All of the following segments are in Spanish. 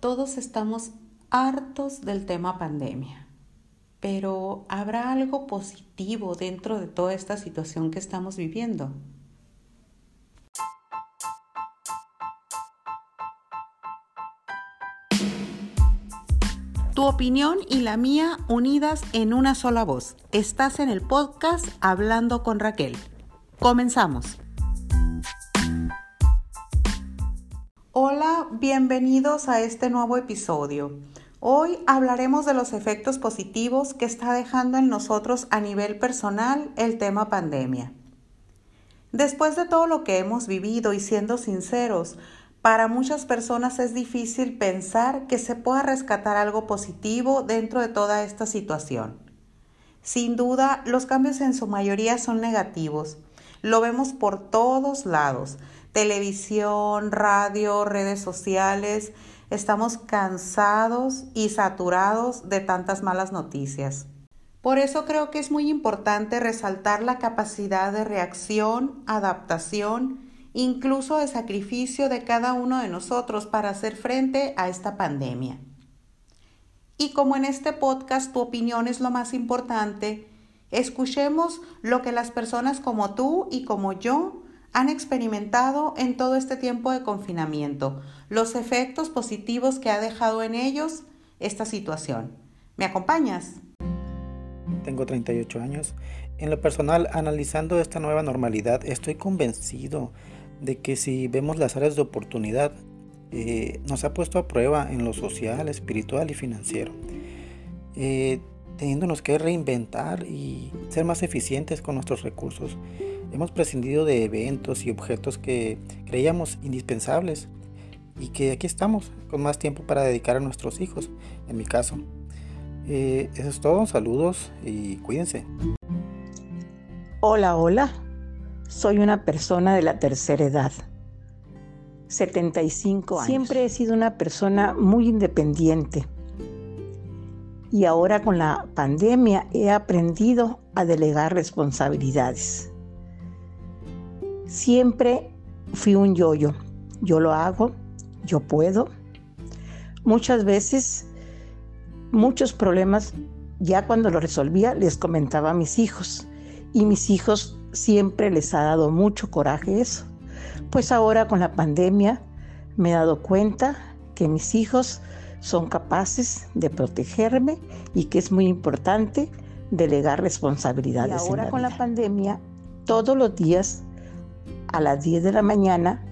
Todos estamos hartos del tema pandemia, pero ¿habrá algo positivo dentro de toda esta situación que estamos viviendo? Tu opinión y la mía unidas en una sola voz. Estás en el podcast Hablando con Raquel. Comenzamos. Hola, bienvenidos a este nuevo episodio. Hoy hablaremos de los efectos positivos que está dejando en nosotros a nivel personal el tema pandemia. Después de todo lo que hemos vivido y siendo sinceros, para muchas personas es difícil pensar que se pueda rescatar algo positivo dentro de toda esta situación. Sin duda, los cambios en su mayoría son negativos. Lo vemos por todos lados televisión, radio, redes sociales. Estamos cansados y saturados de tantas malas noticias. Por eso creo que es muy importante resaltar la capacidad de reacción, adaptación, incluso de sacrificio de cada uno de nosotros para hacer frente a esta pandemia. Y como en este podcast tu opinión es lo más importante, escuchemos lo que las personas como tú y como yo han experimentado en todo este tiempo de confinamiento, los efectos positivos que ha dejado en ellos esta situación. ¿Me acompañas? Tengo 38 años. En lo personal, analizando esta nueva normalidad, estoy convencido de que si vemos las áreas de oportunidad, eh, nos ha puesto a prueba en lo social, espiritual y financiero, eh, teniéndonos que reinventar y ser más eficientes con nuestros recursos. Hemos prescindido de eventos y objetos que creíamos indispensables y que aquí estamos con más tiempo para dedicar a nuestros hijos, en mi caso. Eh, eso es todo, saludos y cuídense. Hola, hola, soy una persona de la tercera edad, 75 años. Siempre he sido una persona muy independiente y ahora con la pandemia he aprendido a delegar responsabilidades. Siempre fui un yoyo. -yo. yo lo hago, yo puedo. Muchas veces, muchos problemas, ya cuando lo resolvía, les comentaba a mis hijos. Y mis hijos siempre les ha dado mucho coraje eso. Pues ahora con la pandemia me he dado cuenta que mis hijos son capaces de protegerme y que es muy importante delegar responsabilidades. Y ahora con la pandemia, todos los días a las 10 de la mañana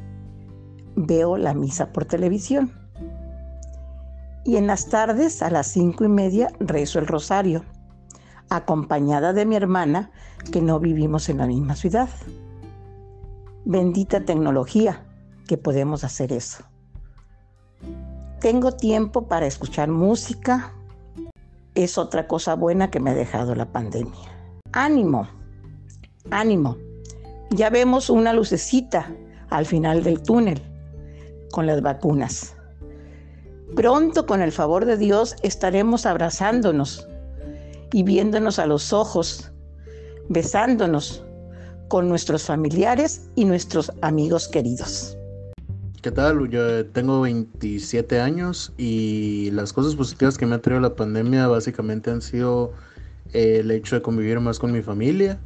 veo la misa por televisión. Y en las tardes, a las cinco y media, rezo el rosario, acompañada de mi hermana, que no vivimos en la misma ciudad. Bendita tecnología que podemos hacer eso. Tengo tiempo para escuchar música. Es otra cosa buena que me ha dejado la pandemia. Ánimo, ánimo. Ya vemos una lucecita al final del túnel con las vacunas. Pronto, con el favor de Dios, estaremos abrazándonos y viéndonos a los ojos, besándonos con nuestros familiares y nuestros amigos queridos. ¿Qué tal? Yo tengo 27 años y las cosas positivas que me ha traído la pandemia básicamente han sido el hecho de convivir más con mi familia,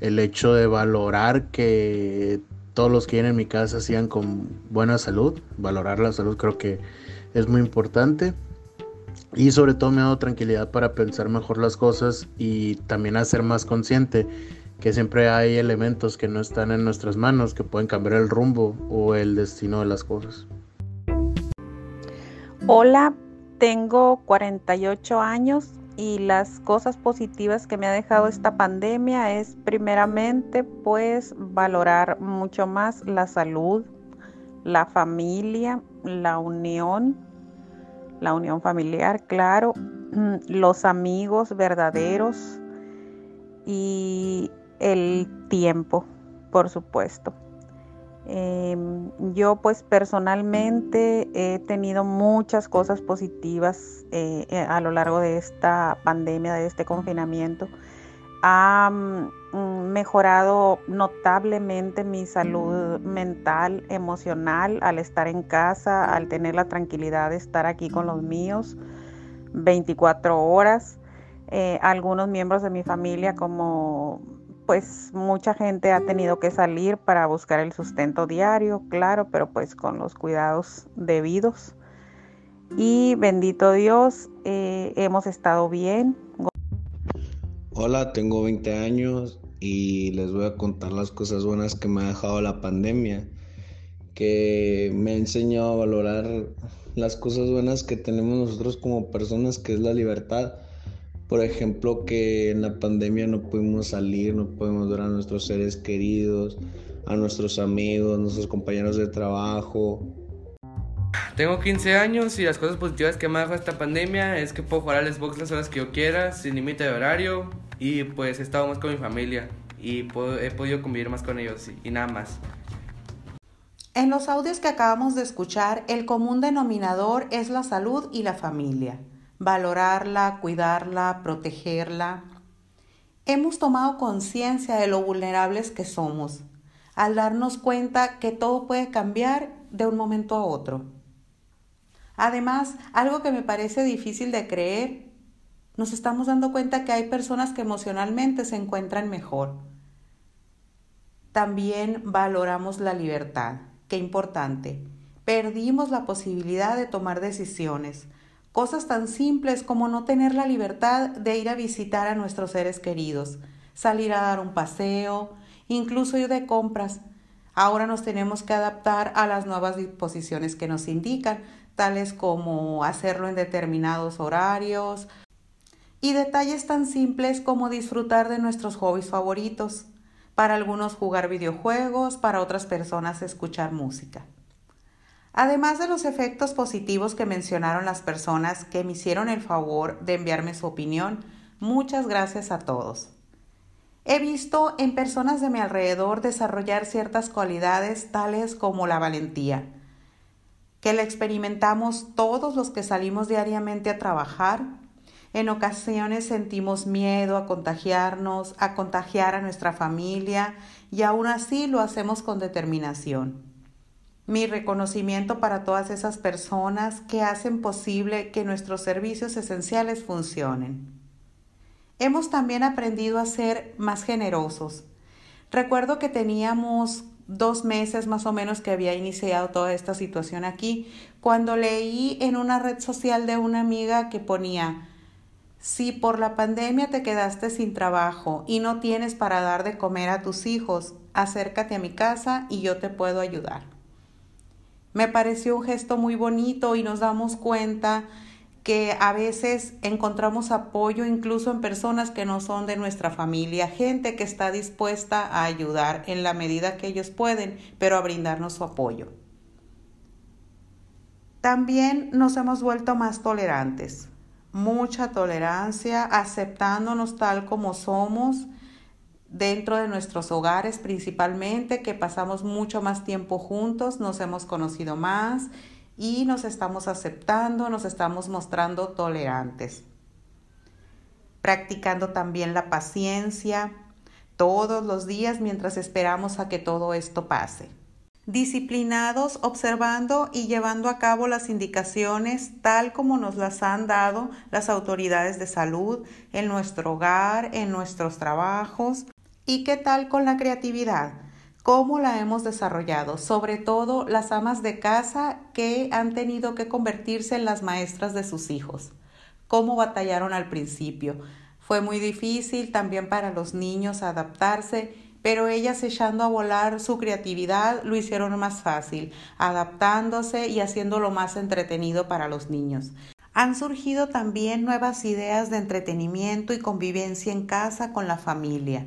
el hecho de valorar que todos los que vienen en mi casa sigan con buena salud, valorar la salud creo que es muy importante y sobre todo me ha dado tranquilidad para pensar mejor las cosas y también hacer más consciente que siempre hay elementos que no están en nuestras manos que pueden cambiar el rumbo o el destino de las cosas. Hola, tengo 48 años y las cosas positivas que me ha dejado esta pandemia es primeramente pues valorar mucho más la salud, la familia, la unión, la unión familiar, claro, los amigos verdaderos y el tiempo, por supuesto. Em, yo pues personalmente he tenido muchas cosas positivas eh, eh, a lo largo de esta pandemia, de este confinamiento. Ha mm, mejorado notablemente mi salud mental, emocional, al estar en casa, al tener la tranquilidad de estar aquí con los míos 24 horas. Eh, algunos miembros de mi familia, como pues mucha gente ha tenido que salir para buscar el sustento diario, claro, pero pues con los cuidados debidos. Y bendito Dios, eh, hemos estado bien. Hola, tengo 20 años y les voy a contar las cosas buenas que me ha dejado la pandemia, que me ha enseñado a valorar las cosas buenas que tenemos nosotros como personas, que es la libertad. Por ejemplo, que en la pandemia no pudimos salir, no podemos ver a nuestros seres queridos, a nuestros amigos, a nuestros compañeros de trabajo. Tengo 15 años y las cosas positivas que me ha dejado esta pandemia es que puedo jugar al Xbox las horas que yo quiera, sin límite de horario, y pues he estado más con mi familia y he podido convivir más con ellos y nada más. En los audios que acabamos de escuchar, el común denominador es la salud y la familia. Valorarla, cuidarla, protegerla. Hemos tomado conciencia de lo vulnerables que somos, al darnos cuenta que todo puede cambiar de un momento a otro. Además, algo que me parece difícil de creer, nos estamos dando cuenta que hay personas que emocionalmente se encuentran mejor. También valoramos la libertad Qué importante. Perdimos la posibilidad de tomar decisiones. Cosas tan simples como no tener la libertad de ir a visitar a nuestros seres queridos, salir a dar un paseo, incluso ir de compras. Ahora nos tenemos que adaptar a las nuevas disposiciones que nos indican, tales como hacerlo en determinados horarios y detalles tan simples como disfrutar de nuestros hobbies favoritos para algunos jugar videojuegos, para otras personas escuchar música. Además de los efectos positivos que mencionaron las personas que me hicieron el favor de enviarme su opinión, muchas gracias a todos. He visto en personas de mi alrededor desarrollar ciertas cualidades tales como la valentía, que la experimentamos todos los que salimos diariamente a trabajar, en ocasiones sentimos miedo a contagiarnos, a contagiar a nuestra familia y aún así lo hacemos con determinación. Mi reconocimiento para todas esas personas que hacen posible que nuestros servicios esenciales funcionen. Hemos también aprendido a ser más generosos. Recuerdo que teníamos dos meses más o menos que había iniciado toda esta situación aquí, cuando leí en una red social de una amiga que ponía, si por la pandemia te quedaste sin trabajo y no tienes para dar de comer a tus hijos, acércate a mi casa y yo te puedo ayudar. Me pareció un gesto muy bonito y nos damos cuenta que a veces encontramos apoyo incluso en personas que no son de nuestra familia, gente que está dispuesta a ayudar en la medida que ellos pueden, pero a brindarnos su apoyo. También nos hemos vuelto más tolerantes mucha tolerancia, aceptándonos tal como somos dentro de nuestros hogares principalmente, que pasamos mucho más tiempo juntos, nos hemos conocido más y nos estamos aceptando, nos estamos mostrando tolerantes. Practicando también la paciencia todos los días mientras esperamos a que todo esto pase disciplinados observando y llevando a cabo las indicaciones tal como nos las han dado las autoridades de salud en nuestro hogar, en nuestros trabajos. ¿Y qué tal con la creatividad? ¿Cómo la hemos desarrollado? Sobre todo las amas de casa que han tenido que convertirse en las maestras de sus hijos. ¿Cómo batallaron al principio? Fue muy difícil también para los niños adaptarse pero ellas echando a volar su creatividad lo hicieron más fácil, adaptándose y haciéndolo más entretenido para los niños. Han surgido también nuevas ideas de entretenimiento y convivencia en casa con la familia.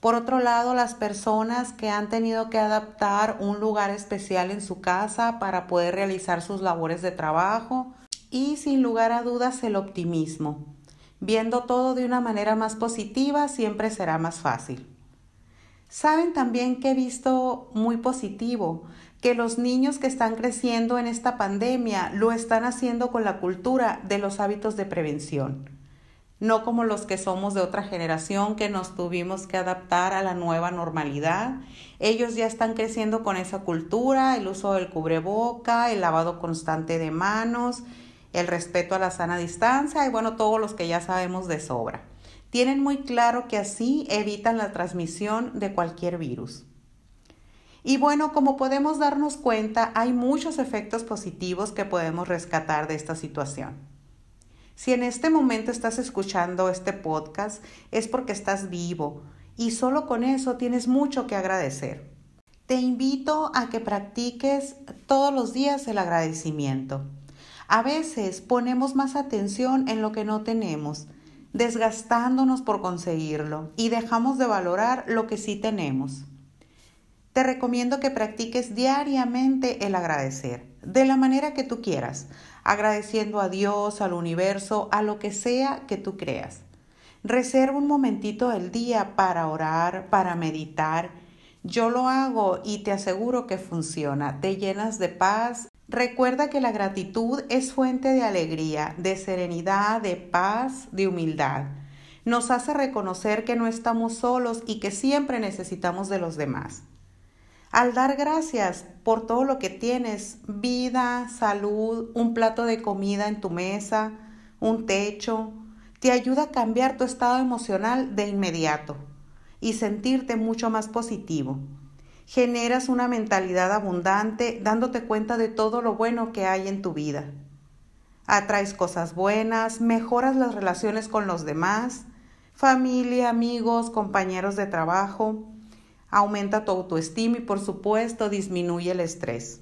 Por otro lado, las personas que han tenido que adaptar un lugar especial en su casa para poder realizar sus labores de trabajo y sin lugar a dudas el optimismo. Viendo todo de una manera más positiva siempre será más fácil. Saben también que he visto muy positivo que los niños que están creciendo en esta pandemia lo están haciendo con la cultura de los hábitos de prevención. No como los que somos de otra generación que nos tuvimos que adaptar a la nueva normalidad. Ellos ya están creciendo con esa cultura, el uso del cubreboca, el lavado constante de manos, el respeto a la sana distancia y bueno, todos los que ya sabemos de sobra. Tienen muy claro que así evitan la transmisión de cualquier virus. Y bueno, como podemos darnos cuenta, hay muchos efectos positivos que podemos rescatar de esta situación. Si en este momento estás escuchando este podcast es porque estás vivo y solo con eso tienes mucho que agradecer. Te invito a que practiques todos los días el agradecimiento. A veces ponemos más atención en lo que no tenemos, desgastándonos por conseguirlo y dejamos de valorar lo que sí tenemos. Te recomiendo que practiques diariamente el agradecer, de la manera que tú quieras, agradeciendo a Dios, al universo, a lo que sea que tú creas. Reserva un momentito del día para orar, para meditar. Yo lo hago y te aseguro que funciona. Te llenas de paz. Recuerda que la gratitud es fuente de alegría, de serenidad, de paz, de humildad. Nos hace reconocer que no estamos solos y que siempre necesitamos de los demás. Al dar gracias por todo lo que tienes, vida, salud, un plato de comida en tu mesa, un techo, te ayuda a cambiar tu estado emocional de inmediato y sentirte mucho más positivo. Generas una mentalidad abundante dándote cuenta de todo lo bueno que hay en tu vida. Atraes cosas buenas, mejoras las relaciones con los demás, familia, amigos, compañeros de trabajo, aumenta tu autoestima y por supuesto disminuye el estrés.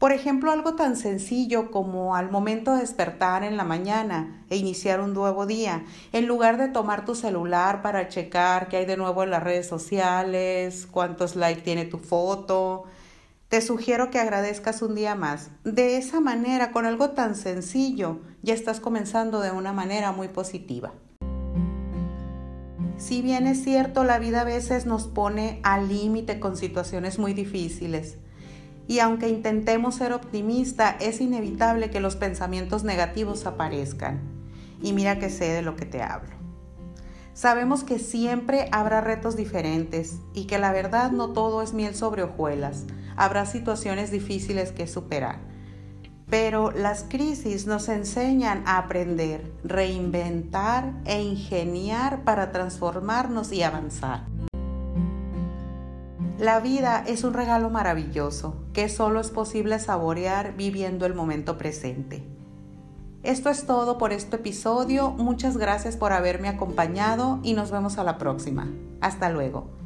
Por ejemplo, algo tan sencillo como al momento de despertar en la mañana e iniciar un nuevo día, en lugar de tomar tu celular para checar qué hay de nuevo en las redes sociales, cuántos likes tiene tu foto, te sugiero que agradezcas un día más. De esa manera, con algo tan sencillo, ya estás comenzando de una manera muy positiva. Si bien es cierto, la vida a veces nos pone al límite con situaciones muy difíciles. Y aunque intentemos ser optimistas, es inevitable que los pensamientos negativos aparezcan. Y mira que sé de lo que te hablo. Sabemos que siempre habrá retos diferentes y que la verdad no todo es miel sobre hojuelas. Habrá situaciones difíciles que superar. Pero las crisis nos enseñan a aprender, reinventar e ingeniar para transformarnos y avanzar. La vida es un regalo maravilloso que solo es posible saborear viviendo el momento presente. Esto es todo por este episodio. Muchas gracias por haberme acompañado y nos vemos a la próxima. Hasta luego.